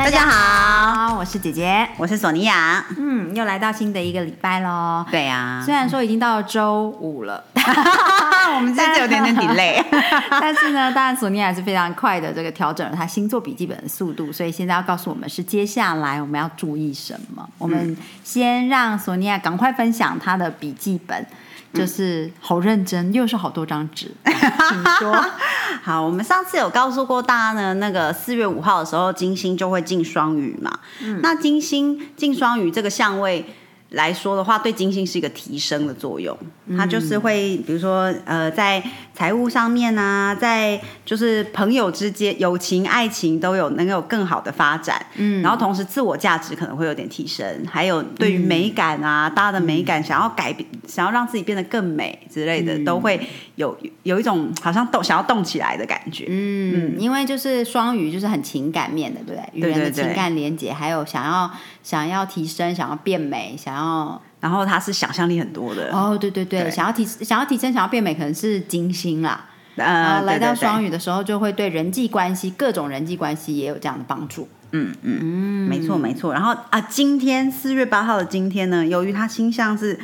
大家好，我是姐姐，我是索尼娅。嗯，又来到新的一个礼拜喽。对呀，虽然说已经到了周五了，我们今天有点点 delay，但是呢，当然索尼娅是非常快的这个调整了她星座笔记本的速度，所以现在要告诉我们是接下来我们要注意什么。我们先让索尼娅赶快分享她的笔记本。就是好认真，又是好多张纸，请说。好，我们上次有告诉过大家呢，那个四月五号的时候，金星就会进双鱼嘛。嗯，那金星进双鱼这个相位。来说的话，对金星是一个提升的作用，它就是会，比如说，呃，在财务上面啊，在就是朋友之间、友情、爱情都有能有更好的发展，嗯，然后同时自我价值可能会有点提升，还有对于美感啊，大家的美感想要改变，想要让自己变得更美之类的，都会有有一种好像动想要动起来的感觉，嗯，因为就是双鱼就是很情感面的，对不对？与人的情感连接，还有想要想要提升，想要变美，想要。然后，他是想象力很多的哦，对对对，想要提想要提升，想要变美，可能是金星啦。呃，来到双鱼的时候，就会对人际关系、各种人际关系也有这样的帮助。嗯嗯嗯，没错没错。然后啊，今天四月八号的今天呢，由于他星象是。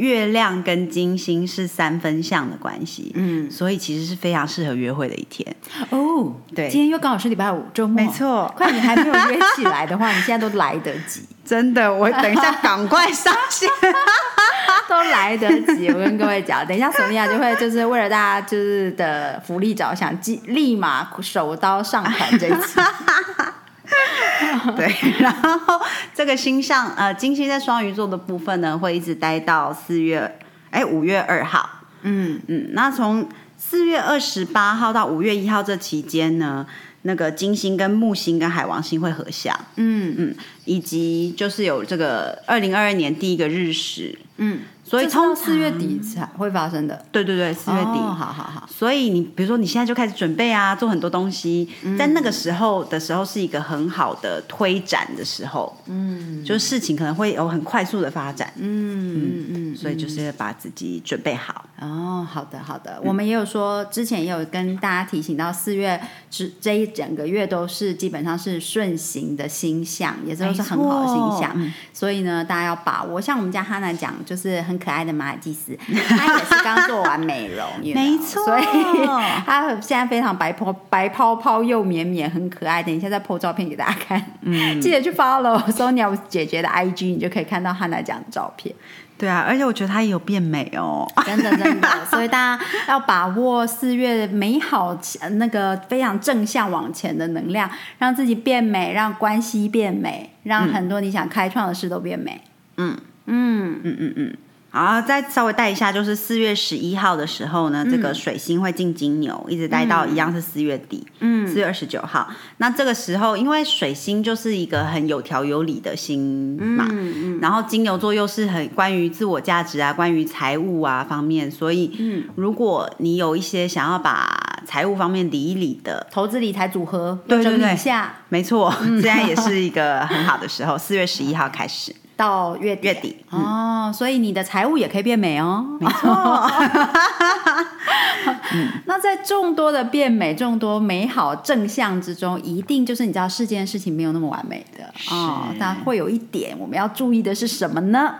月亮跟金星是三分相的关系，嗯，所以其实是非常适合约会的一天哦。对，今天又刚好是礼拜五周末，没错。快，你还没有约起来的话，你现在都来得及。真的，我等一下赶快上线，都来得及。我跟各位讲，等一下索尼娅就会就是为了大家就是的福利着想，立立马手刀上传这一次。对，然后这个星象呃，金星在双鱼座的部分呢，会一直待到四月哎五月二号。嗯嗯，那从四月二十八号到五月一号这期间呢，那个金星跟木星跟海王星会合相。嗯嗯，以及就是有这个二零二二年第一个日食。嗯。所以从四月底才会发生的，对对对，四月底，好好好。所以你比如说你现在就开始准备啊，做很多东西，在那个时候的时候是一个很好的推展的时候，嗯，就是事情可能会有很快速的发展，嗯嗯嗯，所以就是把自己准备好。哦，好的好的，我们也有说，之前也有跟大家提醒到，四月这这一整个月都是基本上是顺行的星象，也都是很好的星象，所以呢，大家要把握。像我们家哈娜讲，就是很。可爱的马尔济斯，他也是刚做完美容，没错，所以他现在非常白泡白泡泡又绵绵，很可爱。等一下再 po 照片给大家看，嗯，记得去 follow Sonia 姐姐的 IG，你就可以看到汉娜讲的照片。对啊，而且我觉得她也有变美哦，真的真的。所以大家要把握四月美好那个非常正向往前的能量，让自己变美，让关系变美，让很多你想开创的事都变美。嗯嗯嗯嗯嗯。好，再稍微带一下，就是四月十一号的时候呢，这个水星会进金牛，一直待到一样是四月底，嗯，四月二十九号。那这个时候，因为水星就是一个很有条有理的星嘛，嗯嗯，然后金牛座又是很关于自我价值啊，关于财务啊方面，所以，嗯，如果你有一些想要把财务方面理一理的投资理财组合，对对对，下，没错，现在也是一个很好的时候，四月十一号开始。到月月底哦，所以你的财务也可以变美哦，没错。那在众多的变美、众多美好正向之中，一定就是你知道世间事情没有那么完美的哦，但会有一点我们要注意的是什么呢？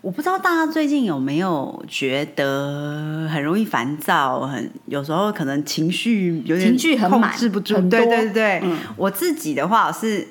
我不知道大家最近有没有觉得很容易烦躁，很有时候可能情绪有点情绪很控制不住，对对对。我自己的话是。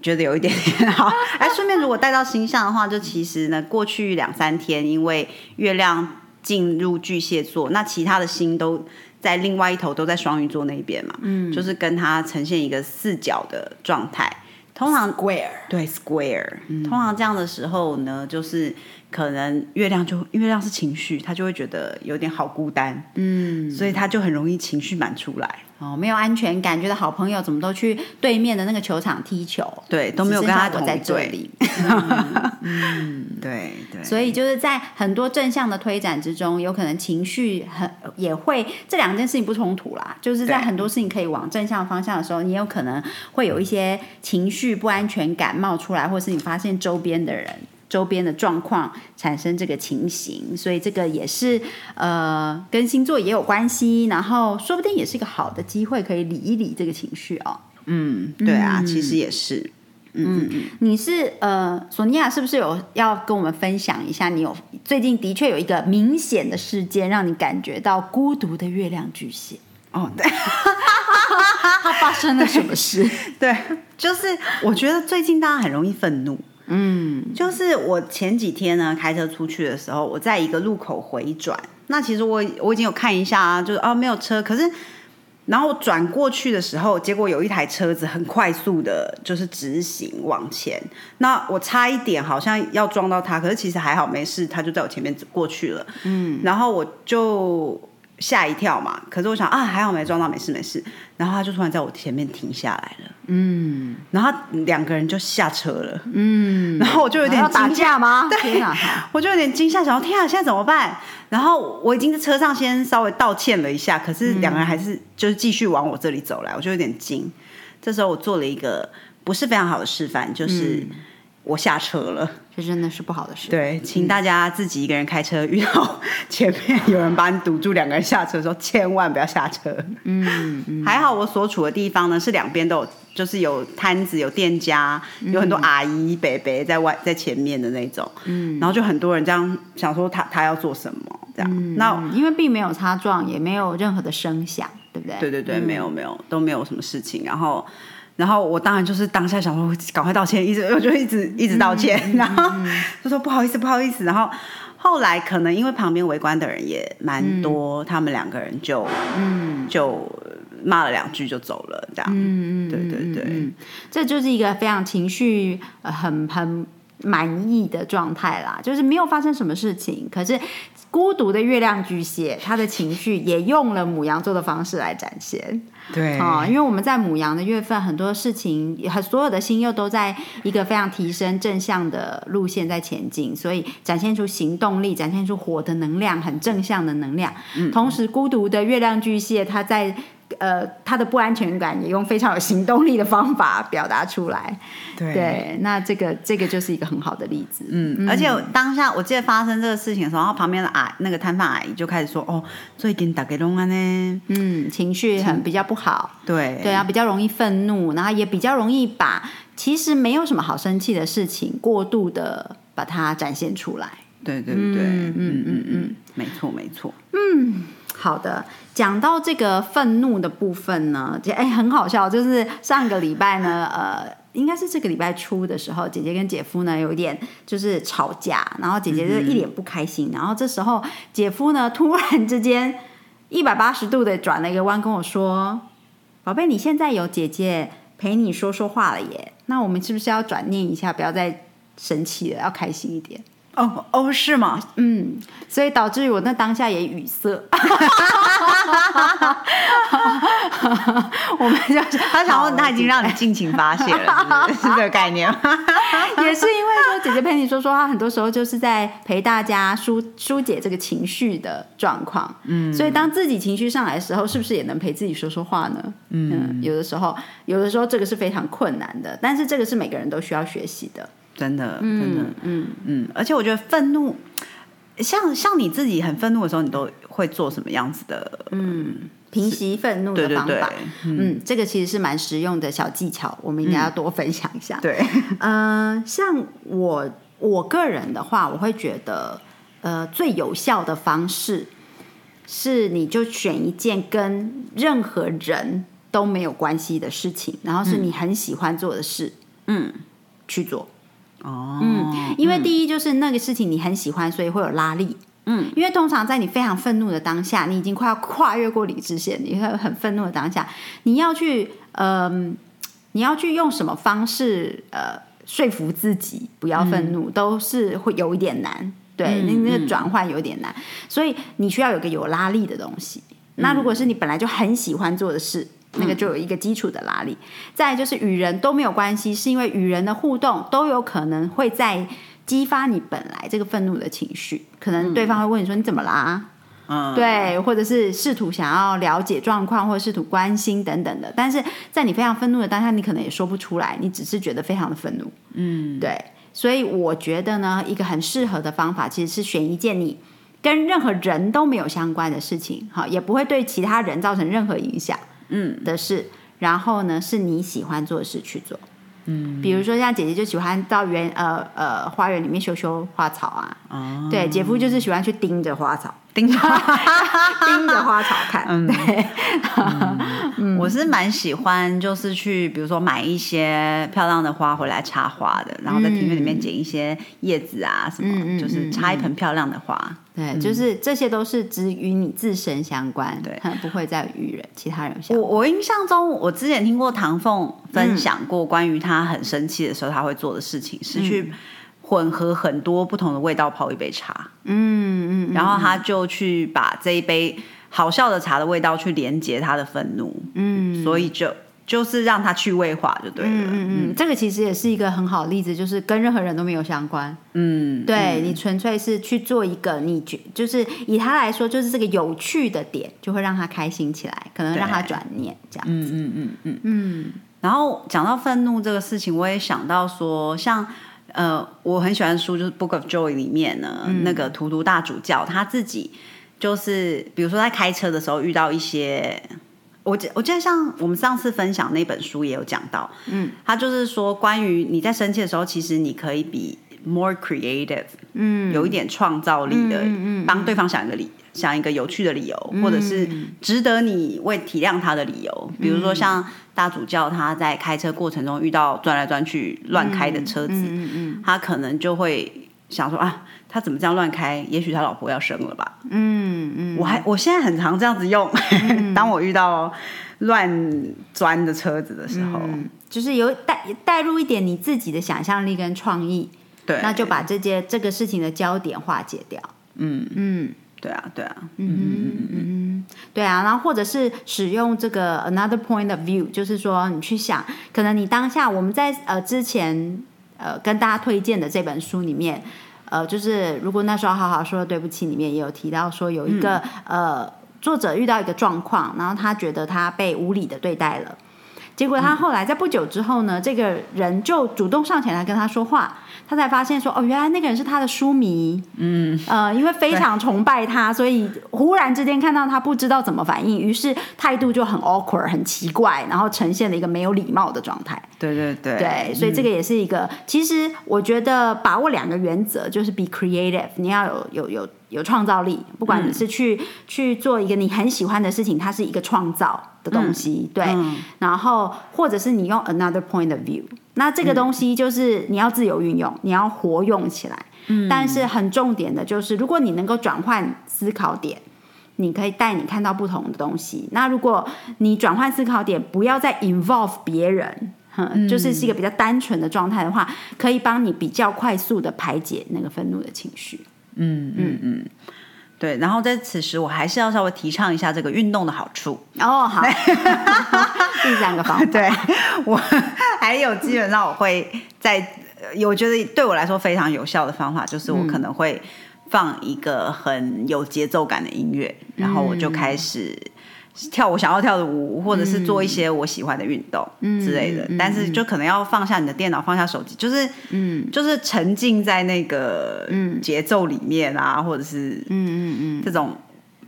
觉得有一点点好，哎，顺便如果带到星象的话，就其实呢，过去两三天因为月亮进入巨蟹座，那其他的星都在另外一头，都在双鱼座那边嘛，嗯，就是跟它呈现一个四角的状态。通常 square 对 square，通常这样的时候呢，就是可能月亮就月亮是情绪，他就会觉得有点好孤单，嗯，所以他就很容易情绪满出来。哦，没有安全感，觉得好朋友怎么都去对面的那个球场踢球，对，都没有跟他同在这队。嗯。对对，所以就是在很多正向的推展之中，有可能情绪很也会这两件事情不冲突啦。就是在很多事情可以往正向方向的时候，你有可能会有一些情绪不安全感冒出来，或是你发现周边的人。周边的状况产生这个情形，所以这个也是呃跟星座也有关系，然后说不定也是一个好的机会，可以理一理这个情绪哦。嗯，对啊，其实也是。嗯你是呃，索尼娅是不是有要跟我们分享一下？你有最近的确有一个明显的事件，让你感觉到孤独的月亮巨蟹，哦，对 它发生了什么事？对，就是我觉得最近大家很容易愤怒。嗯，就是我前几天呢开车出去的时候，我在一个路口回转，那其实我我已经有看一下啊，就是哦没有车，可是然后转过去的时候，结果有一台车子很快速的，就是直行往前，那我差一点好像要撞到他，可是其实还好没事，他就在我前面过去了，嗯，然后我就吓一跳嘛，可是我想啊还好没撞到，没事没事，然后他就突然在我前面停下来了，嗯，然后两个人就下车了，嗯，然后我就有点惊吓架吗？天啊！我就有点惊吓，想说天啊，现在怎么办？然后我已经在车上先稍微道歉了一下，可是两个人还是就是继续往我这里走来，我就有点惊。这时候我做了一个不是非常好的示范，就是我下车了。这真的是不好的事。对，请大家自己一个人开车，遇到前面有人把你堵住，两个人下车的时候，千万不要下车。嗯，还好我所处的地方呢是两边都有，就是有摊子、有店家，有很多阿姨、伯伯在外在前面的那种。嗯，然后就很多人这样想说他他要做什么这样。那嗯，因为并没有擦撞，也没有任何的声响，对不对？对对对，没有没有都没有什么事情。然后，然后我当然就是当下想说赶快道歉，一直 我就一直一直道歉，然后就说不好意思不好意思。然后后来可能因为旁边围观的人也蛮多，他们两个人就嗯。就骂了两句就走了，这样。嗯嗯，对对对，这就是一个非常情绪呃很很满意的状态啦，就是没有发生什么事情，可是孤独的月亮巨蟹，他的情绪也用了母羊座的方式来展现。对啊、因为我们在母羊的月份，很多事情，很所有的心又都在一个非常提升正向的路线在前进，所以展现出行动力，展现出火的能量，很正向的能量。同时，孤独的月亮巨蟹，他在呃他的不安全感也用非常有行动力的方法表达出来。对对，那这个这个就是一个很好的例子。嗯，而且我当下我记得发生这个事情的时候，然后旁边的阿那个摊贩阿姨就开始说：“哦，最近打给龙安呢。嗯，情绪很比较不好，”对对啊，比较容易愤怒，然后也比较容易把其实没有什么好生气的事情过度的把它展现出来。对对对，嗯嗯嗯嗯，没错没错。嗯好的，讲到这个愤怒的部分呢，姐哎很好笑，就是上个礼拜呢，呃，应该是这个礼拜初的时候，姐姐跟姐夫呢有一点就是吵架，然后姐姐就一脸不开心，然后这时候姐夫呢突然之间一百八十度的转了一个弯，跟我说：“宝贝，你现在有姐姐陪你说说话了耶，那我们是不是要转念一下，不要再生气了，要开心一点？”哦哦，是吗？嗯，所以导致于我那当下也语塞。我们就是他想问他已经让你尽情发泄了？是这个概念吗？也是因为说姐姐陪你说说话，很多时候就是在陪大家疏疏解这个情绪的状况。嗯，所以当自己情绪上来的时候，是不是也能陪自己说说话呢？嗯，有的时候，有的时候这个是非常困难的，但是这个是每个人都需要学习的。真的，真的，嗯嗯，而且我觉得愤怒，像像你自己很愤怒的时候，你都会做什么样子的？嗯平息愤怒对对对的方法，，嗯，这个其实是蛮实用的小技巧，我们应该要多分享一下。对，呃，像我我个人的话，我会觉得，呃，最有效的方式是你就选一件跟任何人都没有关系的事情，然后是你很喜欢做的事，嗯，去做。哦，嗯，因为第一就是那个事情你很喜欢，所以会有拉力。嗯，因为通常在你非常愤怒的当下，你已经快要跨越过理智线，你会很愤怒的当下，你要去，嗯、你要去用什么方式，呃，说服自己不要愤怒，都是会有一点难。对，那那个转换有点难，所以你需要有个有拉力的东西。那如果是你本来就很喜欢做的事，那个就有一个基础的拉力。再就是与人都没有关系，是因为与人的互动都有可能会在激发你本来这个愤怒的情绪，可能对方会问你说你怎么啦？嗯，对，或者是试图想要了解状况，或者试图关心等等的。但是在你非常愤怒的当下，你可能也说不出来，你只是觉得非常的愤怒。嗯，对，所以我觉得呢，一个很适合的方法其实是选一件你跟任何人都没有相关的事情，好，也不会对其他人造成任何影响，嗯的事。然后呢，是你喜欢做的事去做。嗯，比如说像姐姐就喜欢到园呃呃花园里面修修花草啊，哦，对，姐夫就是喜欢去盯着花草，盯着。盯着花草看。嗯对，我是蛮喜欢，就是去比如说买一些漂亮的花回来插花的，然后在庭院里面捡一些叶子啊什么，就是插一盆漂亮的花。对，就是这些都是只与你自身相关，对。不会再与人其他人相我。我印象中，我之前听过唐凤分享过关于他很生气的时候他会做的事情，是去混合很多不同的味道泡一杯茶，嗯嗯，然后他就去把这一杯好笑的茶的味道去连接他的愤怒，嗯。所以就就是让他趣味化就对了。嗯嗯嗯，这个其实也是一个很好的例子，就是跟任何人都没有相关。嗯，对你纯粹是去做一个你觉，就是以他来说，就是这个有趣的点，就会让他开心起来，可能让他对转念这样。嗯嗯嗯嗯。嗯然后讲到愤怒这个事情，我也想到说，像呃，我很喜欢的书就是《Book of Joy》里面呢，那个图图大主教他自己就是，比如说在开车的时候遇到一些。我记我记得像我们上次分享那本书也有讲到，嗯，他就是说关于你在生气的时候，其实你可以比 more creative，嗯。有一点创造力的，嗯嗯嗯帮对方想一个理，想一个有趣的理由，或者是值得你为体谅他的理由。比如说像大主教他在开车过程中遇到转来转去乱开的车子，嗯嗯。他可能就会想说啊，他怎么这样乱开？也许他老婆要生了吧？嗯嗯。我还我现在很常这样子用，当我遇到乱钻的车子的时候，嗯，就是有带带入一点你自己的想象力跟创意，对，那就把这件这个事情的焦点化解掉。嗯，嗯。对啊，对啊。嗯，嗯，对啊，然后或者是使用这个 another point of view，就是说你去想，可能你当下我们在呃之前呃跟大家推荐的这本书里面，呃，就是如果那时候好好说对不起，里面也有提到说有一个、呃作者遇到一个状况，然后他觉得他被无理的对待了。结果他后来在不久之后呢，这个人就主动上前来跟他说话，他才发现说，哦，原来那个人是他的书迷，嗯，呃，因为非常崇拜他，所以忽然之间看到他不知道怎么反应，于是态度就很 awkward，很奇怪，然后呈现了一个没有礼貌的状态。对对对。对，所以这个也是一个，其实我觉得把握两个原则，就是 be creative，你要有有有有创造力，不管你是去、去做一个你很喜欢的事情，它是一个创造的东西，对，然后或者是你用 another point of view，那这个东西就是你要自由运用，你要活用起来，嗯，但是很重点的就是，如果你能够转换思考点。你可以带你看到不同的东西。那如果你转换思考点，不要再 involve 别人，哼，就是是一个比较单纯的状态的话，可以帮你比较快速的排解那个愤怒的情绪。嗯嗯嗯，对。然后在此时，我还是要稍微提倡一下这个运动的好处。哦，好，第三个方法，对我还有基本上我会在，呃我觉得对我来说非常有效的方法，就是我可能会放一个很有节奏感的音乐，然后我就开始。跳我想要跳的舞，或者是做一些我喜欢的运动之类的，但是就可能要放下你的电脑，放下手机，就是嗯。就是沉浸在那个节奏里面啊，或者是嗯嗯嗯。这种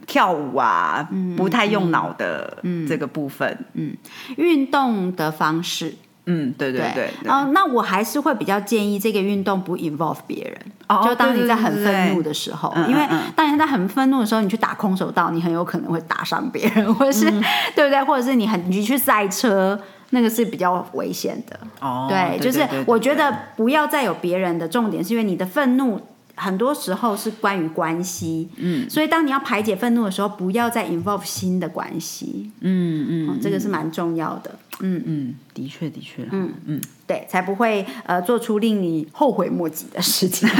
跳舞啊，不太用脑的这个部分。嗯，运动的方式。嗯，对对对。对哦，那我还是会比较建议这个运动不 involve 别人。哦就当你在很愤怒的时候，嗯因为嗯当你在很愤怒的时候，你去打空手道，你很有可能会打伤别人，或者是、对不对？或者是你很你去赛车，那个是比较危险的。哦，对，就是我觉得不要再有别人的重点，是因为你的愤怒很多时候是关于关系，嗯，所以当你要排解愤怒的时候，不要再 involve 新的关系，嗯嗯哦这个是蛮重要的，嗯，嗯，的确的确，嗯。嗯，对，才不会呃做出令你后悔莫及的事情。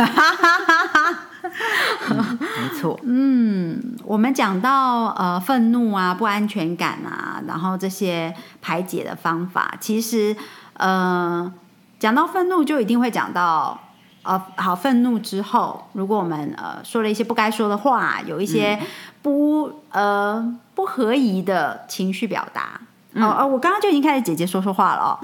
没错，嗯，我们讲到呃愤怒啊、不安全感啊，然后这些排解的方法，其实呃讲到愤怒就一定会讲到呃好愤怒之后，如果我们呃说了一些不该说的话，有一些不、呃不合宜的情绪表达。哦哦，我刚刚就已经开始姐姐说说话了哦。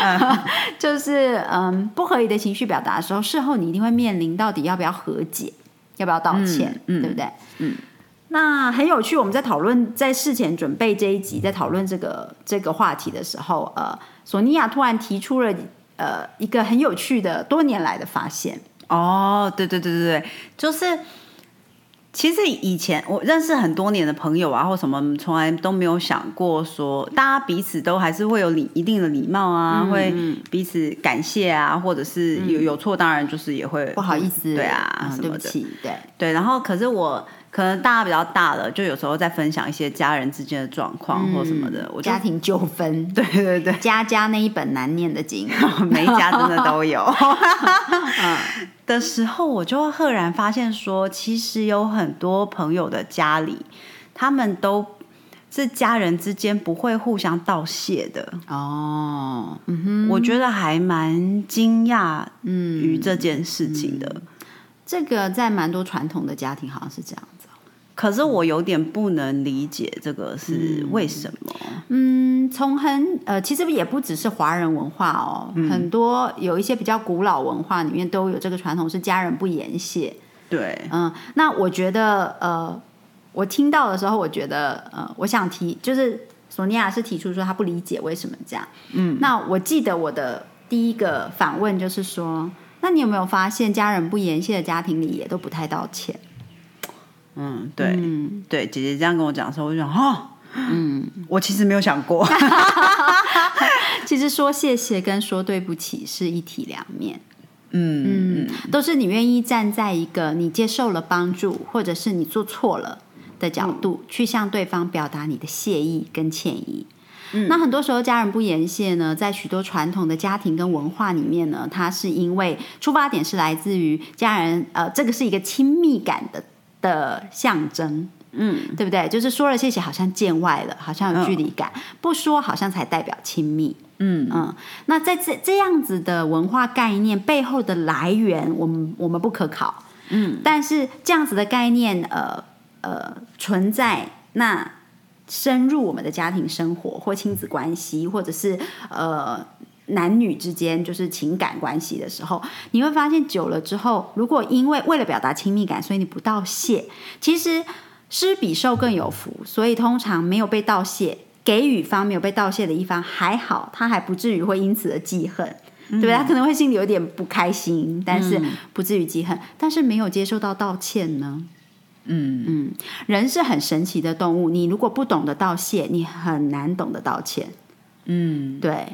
啊，就是嗯，不合理的情绪表达的时候，事后你一定会面临到底要不要和解，要不要道歉，嗯嗯对不对？嗯。那很有趣，我们在讨论在事前准备这一集，在讨论这个这个话题的时候，呃，索尼娅突然提出了呃一个很有趣的多年来的发现。哦，对对对对对，就是。其实以前我认识很多年的朋友啊，或什么，从来都没有想过说，大家彼此都还是会有礼一定的礼貌啊，会彼此感谢啊，或者是有有错，当然就是也会不好意思，对啊，嗯什么的，对不起，对，对。然后可是我可能大家比较大了，就有时候在分享一些家人之间的状况或什么的，我家庭纠纷，对对对，家家那一本难念的经，每一家真的都有。的时候，我就赫然发现说，其实有很多朋友的家里，他们都是家人之间不会互相道谢的。哦，嗯哼，我觉得还蛮惊讶嗯于这件事情的。这个在蛮多传统的家庭好像是这样子。可是我有点不能理解这个是为什么。嗯，从很呃，其实也不只是华人文化哦，很多有一些比较古老文化里面都有这个传统，是家人不言谢。对，嗯，那我觉得呃，我听到的时候，我觉得呃，我想提就是索尼娅是提出说她不理解为什么这样。嗯，那我记得我的第一个反问就是说，那你有没有发现家人不言谢的家庭里也都不太道歉？嗯，对，嗯对，姐姐这样跟我讲的时候，我就想，哦，嗯，我其实没有想过。其实说谢谢跟说对不起是一体两面。嗯嗯，都是你愿意站在一个你接受了帮助，或者是你做错了的角度，去向对方表达你的谢意跟歉意。那很多时候家人不言谢呢，在许多传统的家庭跟文化里面呢，它是因为出发点是来自于家人，呃，这个是一个亲密感的的象征。嗯，对不对？就是说了谢谢，好像见外了，好像有距离感；不说，好像才代表亲密。嗯嗯，那在这这样子的文化概念背后的来源，我们我们不可考。嗯，但是这样子的概念，呃呃，存在那深入我们的家庭生活或亲子关系，或者是呃男女之间就是情感关系的时候，你会发现久了之后，如果因为为了表达亲密感，所以你不道谢，其实施比受更有福，所以通常没有被道谢。给予方没有被道谢的一方还好，他还不至于会因此而记恨，对不对？他可能会心里有点不开心，但是不至于记恨。但是没有接受到道歉呢？嗯嗯，人是很神奇的动物，你如果不懂得道谢，你很难懂得道歉。嗯对，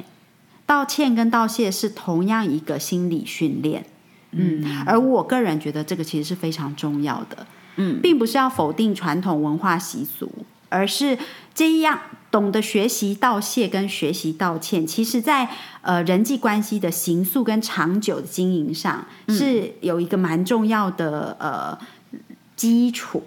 道歉跟道谢是同样一个心理训练。嗯，而我个人觉得这个其实是非常重要的。嗯，并不是要否定传统文化习俗，而是这样懂得学习道谢跟学习道歉，其实在呃人际关系的形塑跟长久的经营上，是有一个蛮重要的呃基础。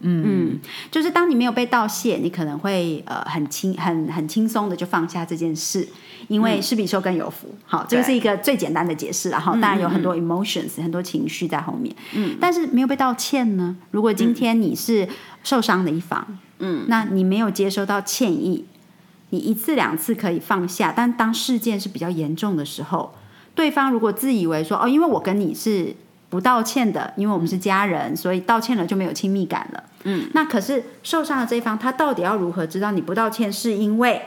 嗯，就是当你没有被道谢，你可能会呃很轻很很轻松的就放下这件事，因为是比受更有福。好，这个是一个最简单的解释然后当然有很多 emotions 很多情绪在后面。嗯，但是没有被道歉呢？如果今天你是受伤的一方，嗯，那你没有接收到歉意，你一次两次可以放下，但当事件是比较严重的时候，对方如果自以为说哦，因为我跟你是不道歉的，因为我们是家人，所以道歉了就没有亲密感了。嗯，那可是受伤的这一方，他到底要如何知道你不道歉是因为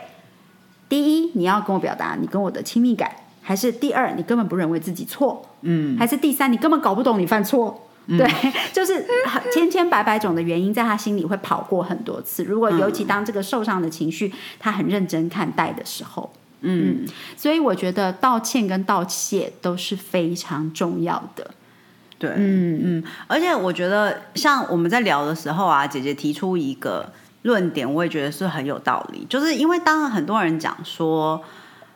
第一你要跟我表达你跟我的亲密感，还是第二你根本不认为自己错，嗯，还是第三你根本搞不懂你犯错？对，就是千千百百种的原因，在他心里会跑过很多次。如果尤其当这个受伤的情绪他很认真看待的时候，嗯，所以我觉得道歉跟道谢都是非常重要的。对，嗯嗯，而且我觉得像我们在聊的时候啊，姐姐提出一个论点，我也觉得是很有道理，就是因为当然很多人讲说，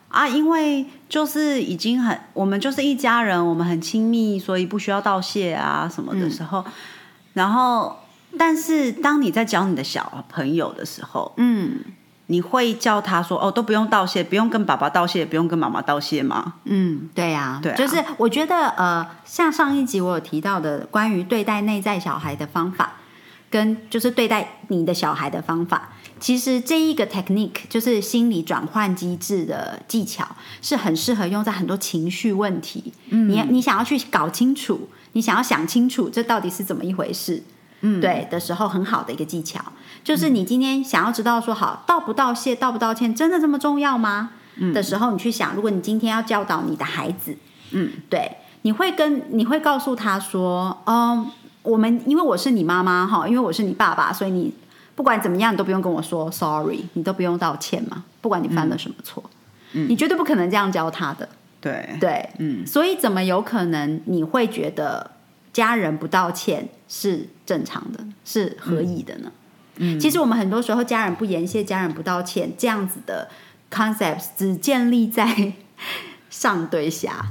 啊，因为就是已经很，我们就是一家人，我们很亲密，所以不需要道谢啊什么的时候，然后，但是当你在教你的小朋友的时候，嗯你会叫他说哦，都不用道谢，不用跟爸爸道谢，不用跟妈妈道谢吗？嗯，对呀、对啊就是我觉得呃，像上一集我有提到的关于对待内在小孩的方法，跟就是对待你的小孩的方法，其实这一个 technique 就是心理转换机制的技巧，是很适合用在很多情绪问题。嗯，你你想要去搞清楚，你想要想清楚这到底是怎么一回事。嗯，对的时候很好的一个技巧，就是你今天想要知道说好道不道谢、道不道歉，真的这么重要吗？的时候，你去想，如果你今天要教导你的孩子，嗯，对，你会跟你会告诉他说，哦，我们因为我是你妈妈哈，因为我是你爸爸，所以你不管怎么样，你都不用跟我说 sorry，你都不用道歉嘛，不管你犯了什么错，你绝对不可能这样教他的，对，对，嗯，所以怎么有可能你会觉得家人不道歉是正常的，是合意的呢？嗯，其实我们很多时候家人不言谢、家人不道歉这样子的 concepts 只建立在上对下，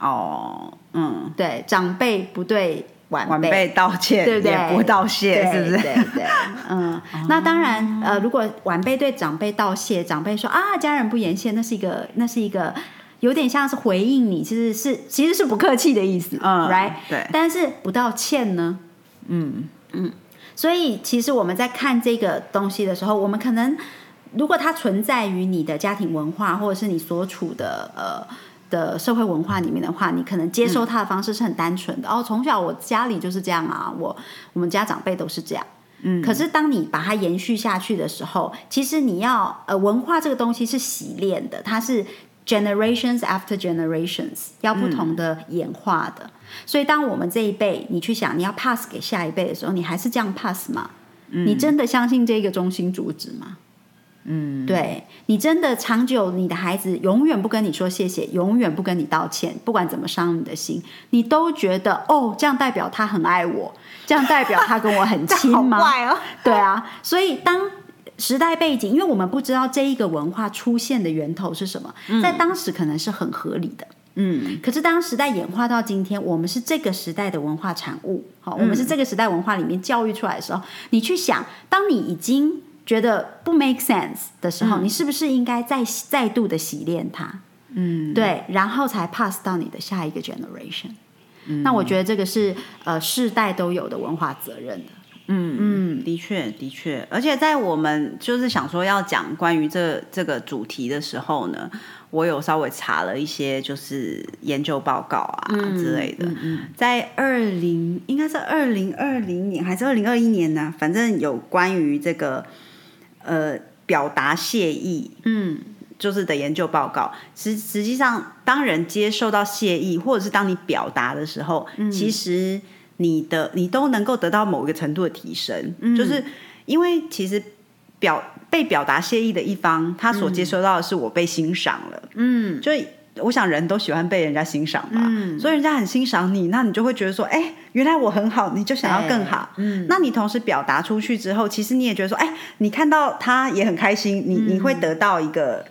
哦，嗯，对长辈不对晚晚辈道歉，对不对？也不道谢，对是不是？对对，嗯。那当然，呃，如果晚辈对长辈道谢，长辈说啊，家人不言谢，那是一个，那是一个有点像是回应你，其实是其实是不客气的意思，嗯，right？对但是不道歉呢？嗯嗯所以其实我们在看这个东西的时候，我们可能如果它存在于你的家庭文化或者是你所处的呃的社会文化里面的话，你可能接收它的方式是很单纯的。哦，从小我家里就是这样啊，我我们家长辈都是这样。嗯，可是当你把它延续下去的时候，其实你要呃文化这个东西是洗练的，它是 generations after generations 要不同的演化的。所以当我们这一辈你去想你要 pass 给下一辈的时候，你还是这样 pass 吗？你真的相信这个中心主旨吗？嗯，对你真的长久，你的孩子永远不跟你说谢谢，永远不跟你道歉，不管怎么伤你的心，你都觉得哦，这样代表他很爱我，这样代表他跟我很亲吗？哦，对啊，所以当时代背景，因为我们不知道这一个文化出现的源头是什么，在当时可能是很合理的。嗯可是当时代演化到今天，我们是这个时代的文化产物，好，我们是这个时代文化里面教育出来的时候，你去想，当你已经觉得不 make sense 的时候，你是不是应该再再度的洗练它？嗯，对，然后才 pass 到你的下一个 generation。那我觉得这个是呃世代都有的文化责任的。嗯嗯，的确的确，而且在我们就是想说要讲关于这这个主题的时候呢，我有稍微查了一些就是研究报告啊、之类的，在二零应该是二零二零年还是二零二一年呢，反正有关于这个呃表达谢意，嗯就是的研究报告，实实际上，当人接受到谢意，或者是当你表达的时候，其实你的你都能够得到某一个程度的提升，就是因为其实表被表达谢意的一方，他所接收到的是我被欣赏了，嗯。所以我想人都喜欢被人家欣赏嘛，嗯。所以人家很欣赏你，那你就会觉得说，哎，原来我很好，你就想要更好。嗯，那你同时表达出去之后，其实你也觉得说，哎，你看到他也很开心，你、你会得到一个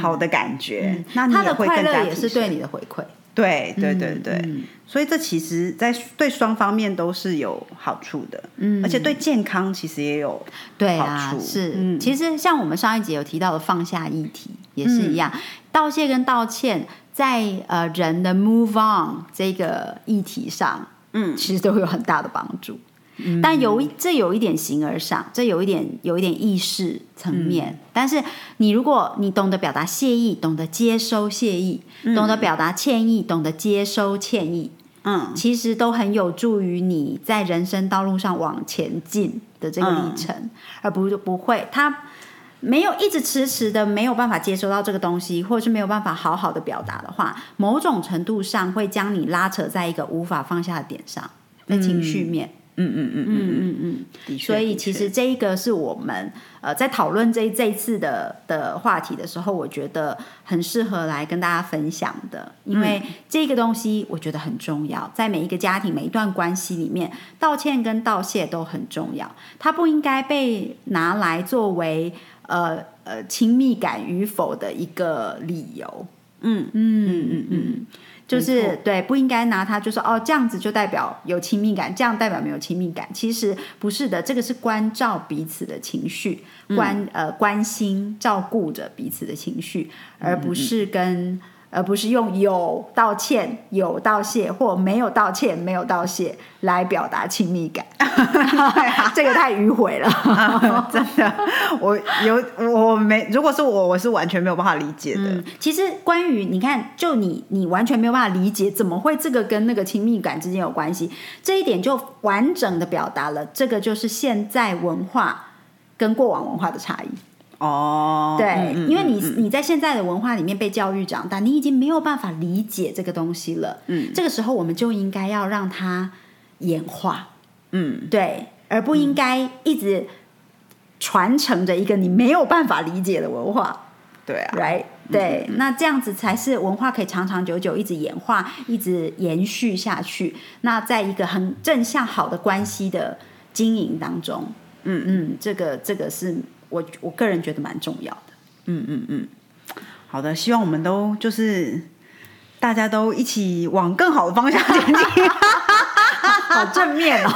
好的感觉，那你他的也会更快乐也是对你的回馈。对对对对，嗯。所以这其实在对双方面都是有好处的，嗯，而且对健康其实也有好对啊，处。是，嗯。其实像我们上一节有提到的放下议题也是一样，道谢跟道歉在呃人的 move on 这个议题上，嗯。其实都会有很大的帮助。但有一这有一点形而上，这有一点有一点意识层面。但是你如果你懂得表达谢意，懂得接收谢意，懂得表达歉意，懂得接收歉意，嗯。其实都很有助于你在人生道路上往前进的这个历程，而不是不会他没有一直迟迟的没有办法接收到这个东西，或者是没有办法好好的表达的话，某种程度上会将你拉扯在一个无法放下的点上，在情绪面。嗯嗯嗯嗯嗯嗯嗯。的确，所以其实这一个是我们呃在讨论这这一次的的话题的时候，我觉得很适合来跟大家分享的，因为这个东西我觉得很重要，在每一个家庭每一段关系里面，道歉跟道谢都很重要，它不应该被拿来作为呃呃亲密感与否的一个理由。嗯嗯嗯嗯嗯，就是对，不应该拿它就说哦，这样子就代表有亲密感，这样代表没有亲密感。其实不是的，这个是关照彼此的情绪，关呃关心照顾着彼此的情绪，而不是跟。而不是用有道歉、有道谢或没有道歉、没有道谢来表达亲密感，这个太迂回了，真的。我有我没，如果是我，我是完全没有办法理解的。嗯，其实关于你看，就你你完全没有办法理解，怎么会这个跟那个亲密感之间有关系？这一点就完整的表达了，这个就是现在文化跟过往文化的差异。哦，对，因为你你在现在的文化里面被教育长大，你已经没有办法理解这个东西了。嗯，这个时候我们就应该要让它演化。嗯，对，而不应该一直传承着一个你没有办法理解的文化。对啊，right，对，那这样子才是文化可以长长久久一直演化，一直延续下去。那在一个很正向好的关系的经营当中，嗯嗯，这个这个是。我我个人觉得蛮重要的，嗯嗯嗯，好的，希望我们都就是大家都一起往更好的方向前进，好正面哦。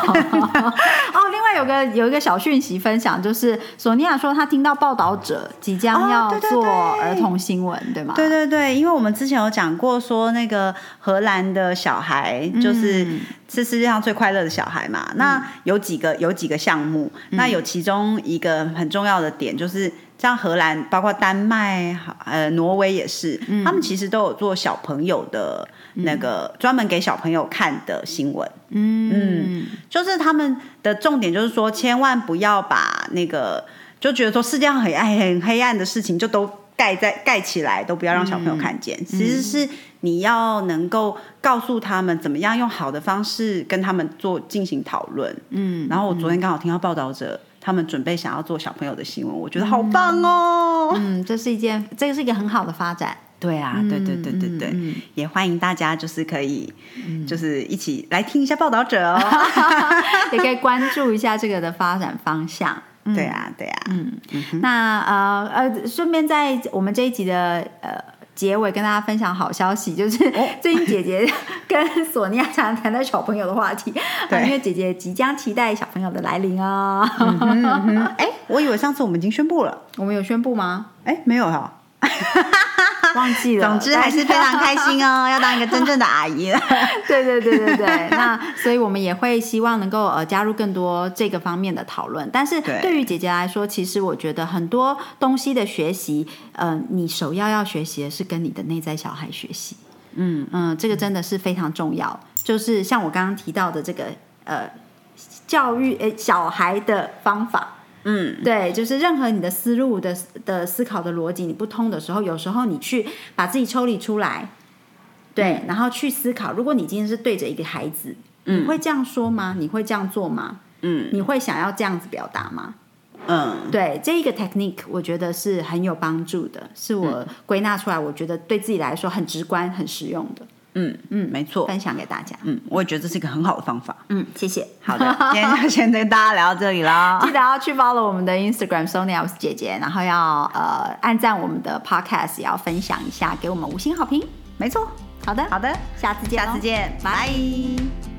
哦，有个有一个小讯息分享，就是索尼娅说她听到报道者即将要做儿童新闻，对吗？对对对，因为我们之前有讲过，说那个荷兰的小孩就是是世界上最快乐的小孩嘛。那有几个有几个项目，那有其中一个很重要的点就是。像荷兰，包括丹麦，呃，挪威也是，他们其实都有做小朋友的那个专门给小朋友看的新闻。嗯，就是他们的重点就是说，千万不要把那个就觉得说世界上很暗、很黑暗的事情，就都盖在盖起来，都不要让小朋友看见。其实是你要能够告诉他们怎么样用好的方式跟他们做进行讨论。嗯，然后我昨天刚好听到报道者。他们准备想要做小朋友的新闻，我觉得好棒哦！嗯，这是一件，这个是一个很好的发展。对啊，对对对对对，也欢迎大家就是可以，就是一起来听一下报道者哦，也可以关注一下这个的发展方向。对啊，对啊，嗯，那呃呃，顺便在我们这一集的呃。结尾跟大家分享好消息，就是 最近姐姐 跟索尼娅常常谈到小朋友的话题，对，因为姐姐即将期待小朋友的来临哦。哎，我以为上次我们已经宣布了，我们有宣布吗？哎，没有哈。忘记了，总之还是非常开心哦，要当一个真正的阿姨 了。对对对对对，那所以我们也会希望能够呃加入更多这个方面的讨论。但是对于姐姐来说，其实我觉得很多东西的学习，呃，你首要要学习的是跟你的内在小孩学习。嗯嗯，这个真的是非常重要。就是像我刚刚提到的这个呃教育呃小孩的方法。嗯，对，就是任何你的思路的的思考的逻辑你不通的时候，有时候你去把自己抽离出来，对，然后去思考，如果你今天是对着一个孩子，你会这样说吗？你会这样做吗？嗯，你会想要这样子表达吗？嗯，对，这一个 technique 我觉得是很有帮助的，是我归纳出来，我觉得对自己来说很直观、很实用的。嗯嗯，没错，分享给大家。嗯，我也觉得这是一个很好的方法。嗯，谢谢。好的，今天就先跟大家聊到这里了。记得要去 follow 我们的 Instagram Sonia 姐姐，然后要呃按赞我们的 podcast，也要分享一下，给我们五星好评。没错。好的，好的，下次见，下次见，拜。